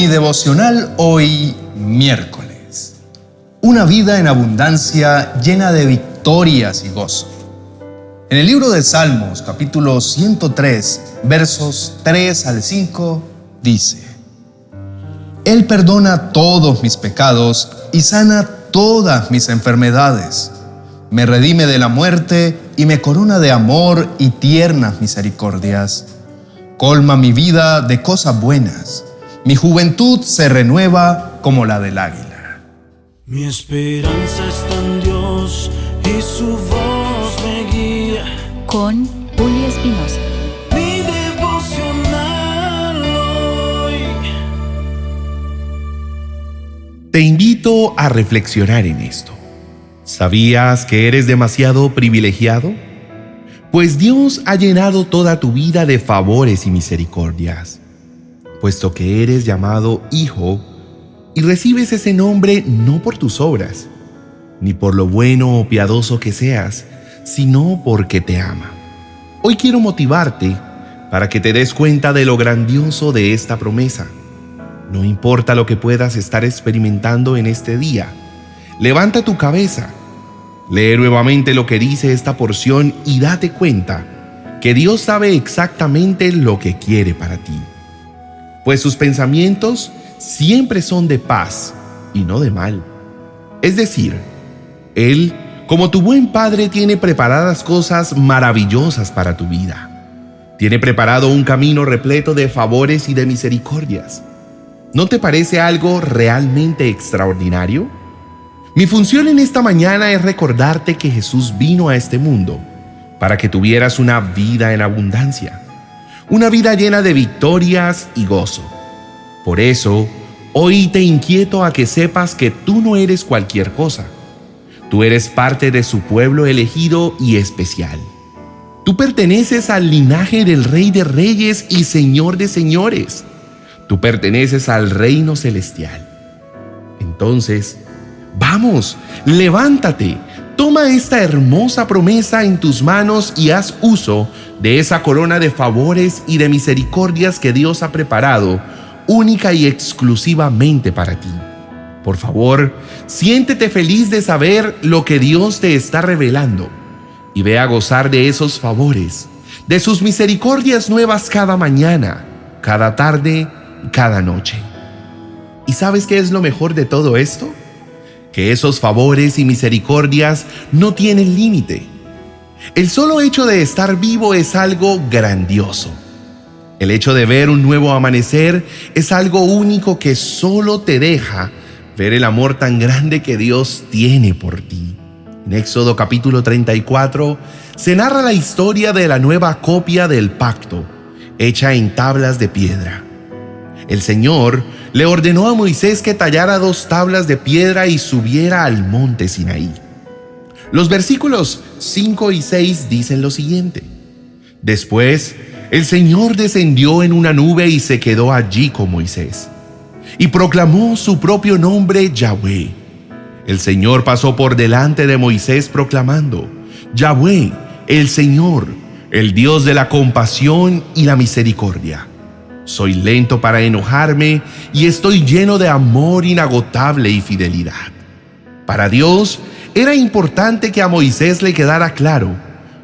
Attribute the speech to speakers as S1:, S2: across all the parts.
S1: Mi devocional hoy miércoles. Una vida en abundancia llena de victorias y gozo. En el libro de Salmos, capítulo 103, versos 3 al 5, dice, Él perdona todos mis pecados y sana todas mis enfermedades. Me redime de la muerte y me corona de amor y tiernas misericordias. Colma mi vida de cosas buenas. Mi juventud se renueva como la del águila.
S2: Mi esperanza está en Dios y su voz me guía.
S3: Con Julio Espinosa.
S2: Mi devocional hoy.
S4: Te invito a reflexionar en esto. ¿Sabías que eres demasiado privilegiado? Pues Dios ha llenado toda tu vida de favores y misericordias, puesto que eres llamado hijo y recibes ese nombre no por tus obras, ni por lo bueno o piadoso que seas, sino porque te ama. Hoy quiero motivarte para que te des cuenta de lo grandioso de esta promesa. No importa lo que puedas estar experimentando en este día, levanta tu cabeza Lee nuevamente lo que dice esta porción y date cuenta que Dios sabe exactamente lo que quiere para ti. Pues sus pensamientos siempre son de paz y no de mal. Es decir, Él, como tu buen Padre, tiene preparadas cosas maravillosas para tu vida. Tiene preparado un camino repleto de favores y de misericordias. ¿No te parece algo realmente extraordinario? Mi función en esta mañana es recordarte que Jesús vino a este mundo para que tuvieras una vida en abundancia, una vida llena de victorias y gozo. Por eso, hoy te inquieto a que sepas que tú no eres cualquier cosa. Tú eres parte de su pueblo elegido y especial. Tú perteneces al linaje del Rey de Reyes y Señor de Señores. Tú perteneces al reino celestial. Entonces, Vamos, levántate, toma esta hermosa promesa en tus manos y haz uso de esa corona de favores y de misericordias que Dios ha preparado única y exclusivamente para ti. Por favor, siéntete feliz de saber lo que Dios te está revelando y ve a gozar de esos favores, de sus misericordias nuevas cada mañana, cada tarde y cada noche. ¿Y sabes qué es lo mejor de todo esto? Que esos favores y misericordias no tienen límite. El solo hecho de estar vivo es algo grandioso. El hecho de ver un nuevo amanecer es algo único que solo te deja ver el amor tan grande que Dios tiene por ti. En Éxodo capítulo 34 se narra la historia de la nueva copia del pacto, hecha en tablas de piedra. El Señor le ordenó a Moisés que tallara dos tablas de piedra y subiera al monte Sinaí. Los versículos 5 y 6 dicen lo siguiente. Después, el Señor descendió en una nube y se quedó allí con Moisés. Y proclamó su propio nombre Yahweh. El Señor pasó por delante de Moisés proclamando, Yahweh, el Señor, el Dios de la compasión y la misericordia soy lento para enojarme y estoy lleno de amor inagotable y fidelidad. Para Dios era importante que a Moisés le quedara claro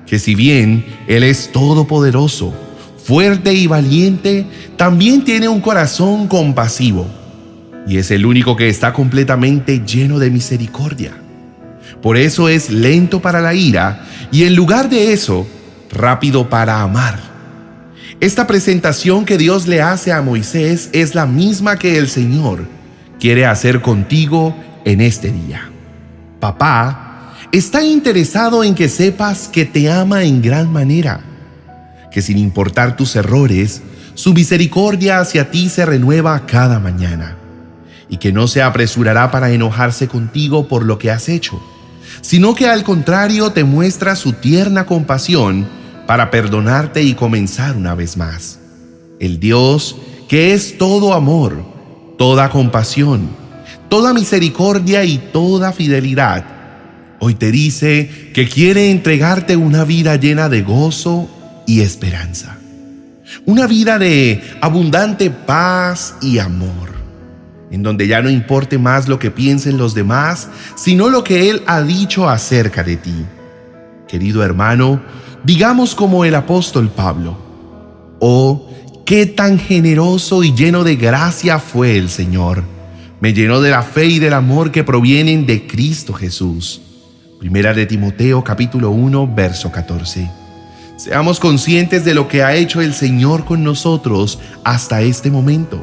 S4: que si bien Él es todopoderoso, fuerte y valiente, también tiene un corazón compasivo y es el único que está completamente lleno de misericordia. Por eso es lento para la ira y en lugar de eso, rápido para amar esta presentación que Dios le hace a Moisés es la misma que el Señor quiere hacer contigo en este día. Papá está interesado en que sepas que te ama en gran manera, que sin importar tus errores, su misericordia hacia ti se renueva cada mañana y que no se apresurará para enojarse contigo por lo que has hecho, sino que al contrario te muestra su tierna compasión para perdonarte y comenzar una vez más. El Dios que es todo amor, toda compasión, toda misericordia y toda fidelidad, hoy te dice que quiere entregarte una vida llena de gozo y esperanza. Una vida de abundante paz y amor. en donde ya no importe más lo que piensen los demás, sino lo que Él ha dicho acerca de ti. Querido hermano, digamos como el apóstol Pablo, oh, qué tan generoso y lleno de gracia fue el Señor. Me llenó de la fe y del amor que provienen de Cristo Jesús. Primera de Timoteo capítulo 1, verso 14. Seamos conscientes de lo que ha hecho el Señor con nosotros hasta este momento,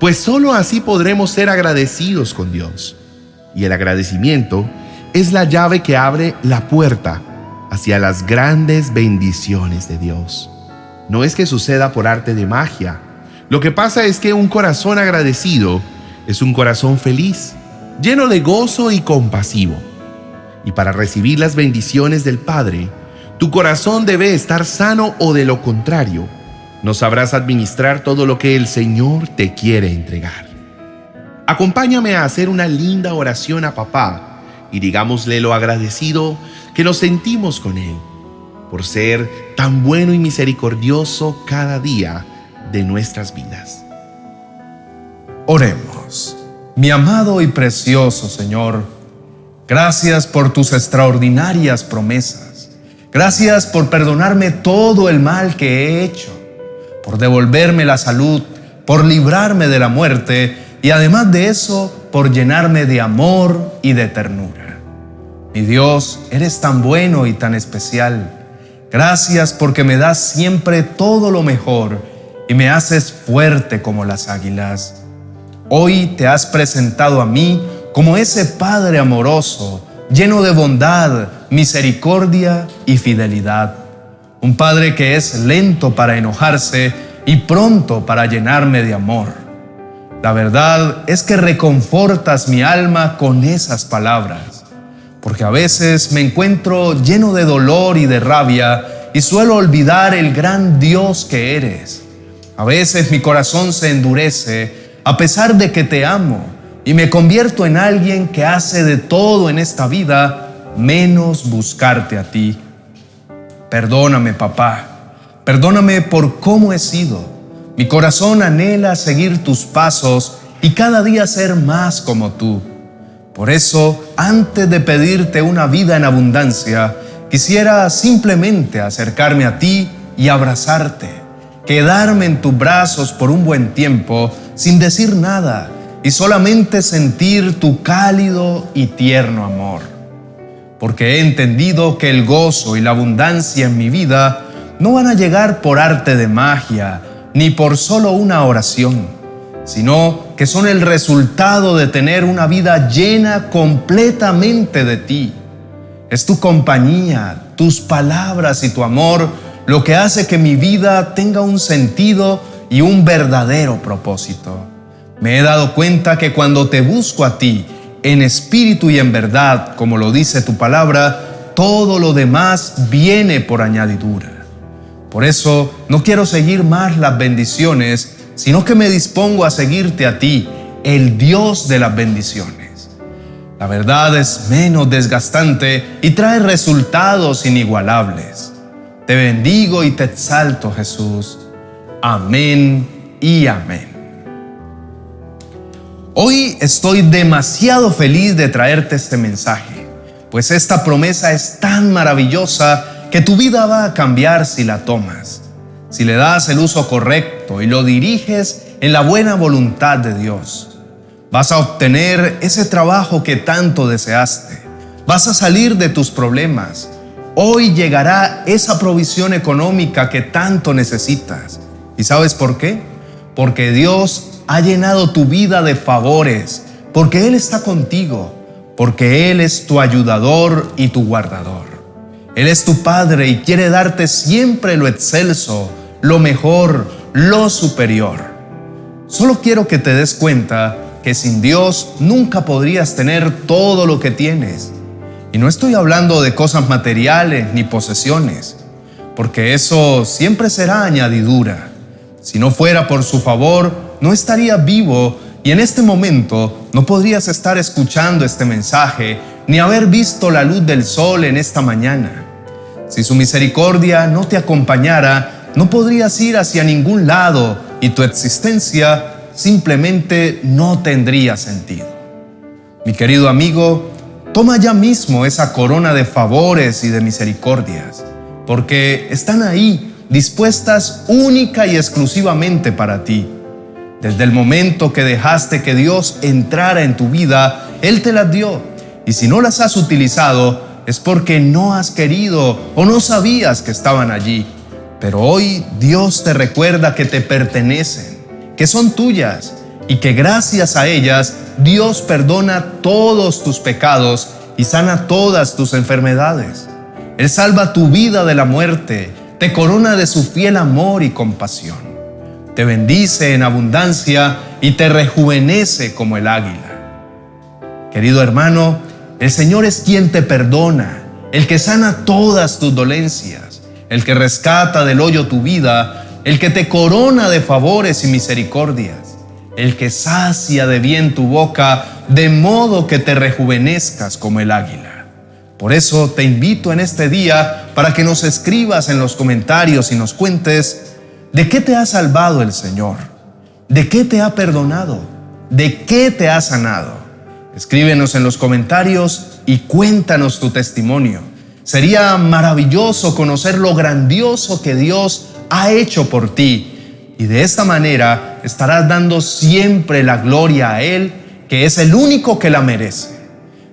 S4: pues sólo así podremos ser agradecidos con Dios. Y el agradecimiento es la llave que abre la puerta hacia las grandes bendiciones de Dios. No es que suceda por arte de magia. Lo que pasa es que un corazón agradecido es un corazón feliz, lleno de gozo y compasivo. Y para recibir las bendiciones del Padre, tu corazón debe estar sano o de lo contrario, no sabrás administrar todo lo que el Señor te quiere entregar. Acompáñame a hacer una linda oración a papá y digámosle lo agradecido que nos sentimos con Él por ser tan bueno y misericordioso cada día de nuestras vidas.
S1: Oremos. Mi amado y precioso Señor, gracias por tus extraordinarias promesas Gracias por perdonarme todo el mal que he hecho, por devolverme la salud, por librarme de la muerte y además de eso, por llenarme de amor y de ternura. Mi Dios, eres tan bueno y tan especial. Gracias porque me das siempre todo lo mejor y me haces fuerte como las águilas. Hoy te has presentado a mí como ese Padre amoroso lleno de bondad, misericordia y fidelidad. Un Padre que es lento para enojarse y pronto para llenarme de amor. La verdad es que reconfortas mi alma con esas palabras, porque a veces me encuentro lleno de dolor y de rabia y suelo olvidar el gran Dios que eres. A veces mi corazón se endurece a pesar de que te amo y me convierto en alguien que hace de todo en esta vida menos buscarte a ti. Perdóname, papá. Perdóname por cómo he sido. Mi corazón anhela seguir tus pasos y cada día ser más como tú. Por eso, antes de pedirte una vida en abundancia, quisiera simplemente acercarme a ti y abrazarte, quedarme en tus brazos por un buen tiempo sin decir nada y solamente sentir tu cálido y tierno amor. Porque he entendido que el gozo y la abundancia en mi vida no van a llegar por arte de magia ni por solo una oración, sino que son el resultado de tener una vida llena completamente de ti. Es tu compañía, tus palabras y tu amor lo que hace que mi vida tenga un sentido y un verdadero propósito. Me he dado cuenta que cuando te busco a ti, en espíritu y en verdad, como lo dice tu palabra, todo lo demás viene por añadidura. Por eso no quiero seguir más las bendiciones, sino que me dispongo a seguirte a ti, el Dios de las bendiciones. La verdad es menos desgastante y trae resultados inigualables. Te bendigo y te exalto, Jesús. Amén y amén. Hoy estoy demasiado feliz de traerte este mensaje, pues esta promesa es tan maravillosa que tu vida va a cambiar si la tomas, si le das el uso correcto y lo diriges en la buena voluntad de Dios. Vas a obtener ese trabajo que tanto deseaste. Vas a salir de tus problemas. Hoy llegará esa provisión económica que tanto necesitas. ¿Y sabes por qué? Porque Dios ha llenado tu vida de favores, porque Él está contigo, porque Él es tu ayudador y tu guardador. Él es tu Padre y quiere darte siempre lo excelso, lo mejor, lo superior. Solo quiero que te des cuenta que sin Dios nunca podrías tener todo lo que tienes. Y no estoy hablando de cosas materiales ni posesiones, porque eso siempre será añadidura. Si no fuera por su favor, no estaría vivo y en este momento no podrías estar escuchando este mensaje ni haber visto la luz del sol en esta mañana. Si su misericordia no te acompañara, no podrías ir hacia ningún lado y tu existencia simplemente no tendría sentido. Mi querido amigo, toma ya mismo esa corona de favores y de misericordias, porque están ahí dispuestas única y exclusivamente para ti. Desde el momento que dejaste que Dios entrara en tu vida, Él te las dio. Y si no las has utilizado, es porque no has querido o no sabías que estaban allí. Pero hoy Dios te recuerda que te pertenecen, que son tuyas y que gracias a ellas Dios perdona todos tus pecados y sana todas tus enfermedades. Él salva tu vida de la muerte, te corona de su fiel amor y compasión. Te bendice en abundancia y te rejuvenece como el águila. Querido hermano, el Señor es quien te perdona, el que sana todas tus dolencias, el que rescata del hoyo tu vida, el que te corona de favores y misericordias, el que sacia de bien tu boca, de modo que te rejuvenezcas como el águila. Por eso te invito en este día para que nos escribas en los comentarios y nos cuentes de qué te ha salvado el Señor, de qué te ha perdonado, de qué te ha sanado. Escríbenos en los comentarios y cuéntanos tu testimonio. Sería maravilloso conocer lo grandioso que Dios ha hecho por ti y de esta manera estarás dando siempre la gloria a Él, que es el único que la merece.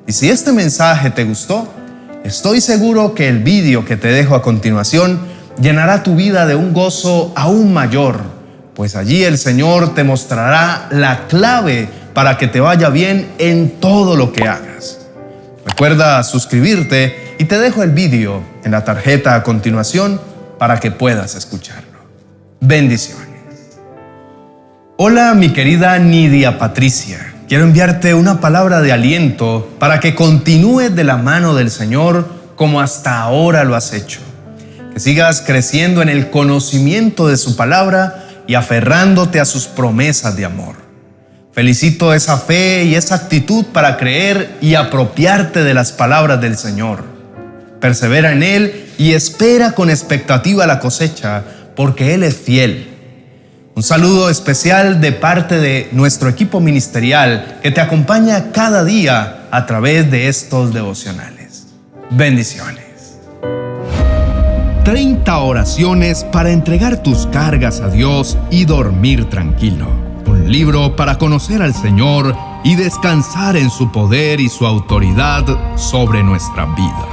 S1: Y si este mensaje te gustó, estoy seguro que el vídeo que te dejo a continuación llenará tu vida de un gozo aún mayor, pues allí el Señor te mostrará la clave para que te vaya bien en todo lo que hagas. Recuerda suscribirte y te dejo el vídeo en la tarjeta a continuación para que puedas escucharlo. Bendiciones. Hola mi querida Nidia Patricia. Quiero enviarte una palabra de aliento para que continúes de la mano del Señor como hasta ahora lo has hecho. Que sigas creciendo en el conocimiento de su palabra y aferrándote a sus promesas de amor. Felicito esa fe y esa actitud para creer y apropiarte de las palabras del Señor. Persevera en Él y espera con expectativa la cosecha, porque Él es fiel. Un saludo especial de parte de nuestro equipo ministerial que te acompaña cada día a través de estos devocionales. Bendiciones.
S4: 30 oraciones para entregar tus cargas a Dios y dormir tranquilo un libro para conocer al Señor y descansar en su poder y su autoridad sobre nuestra vida.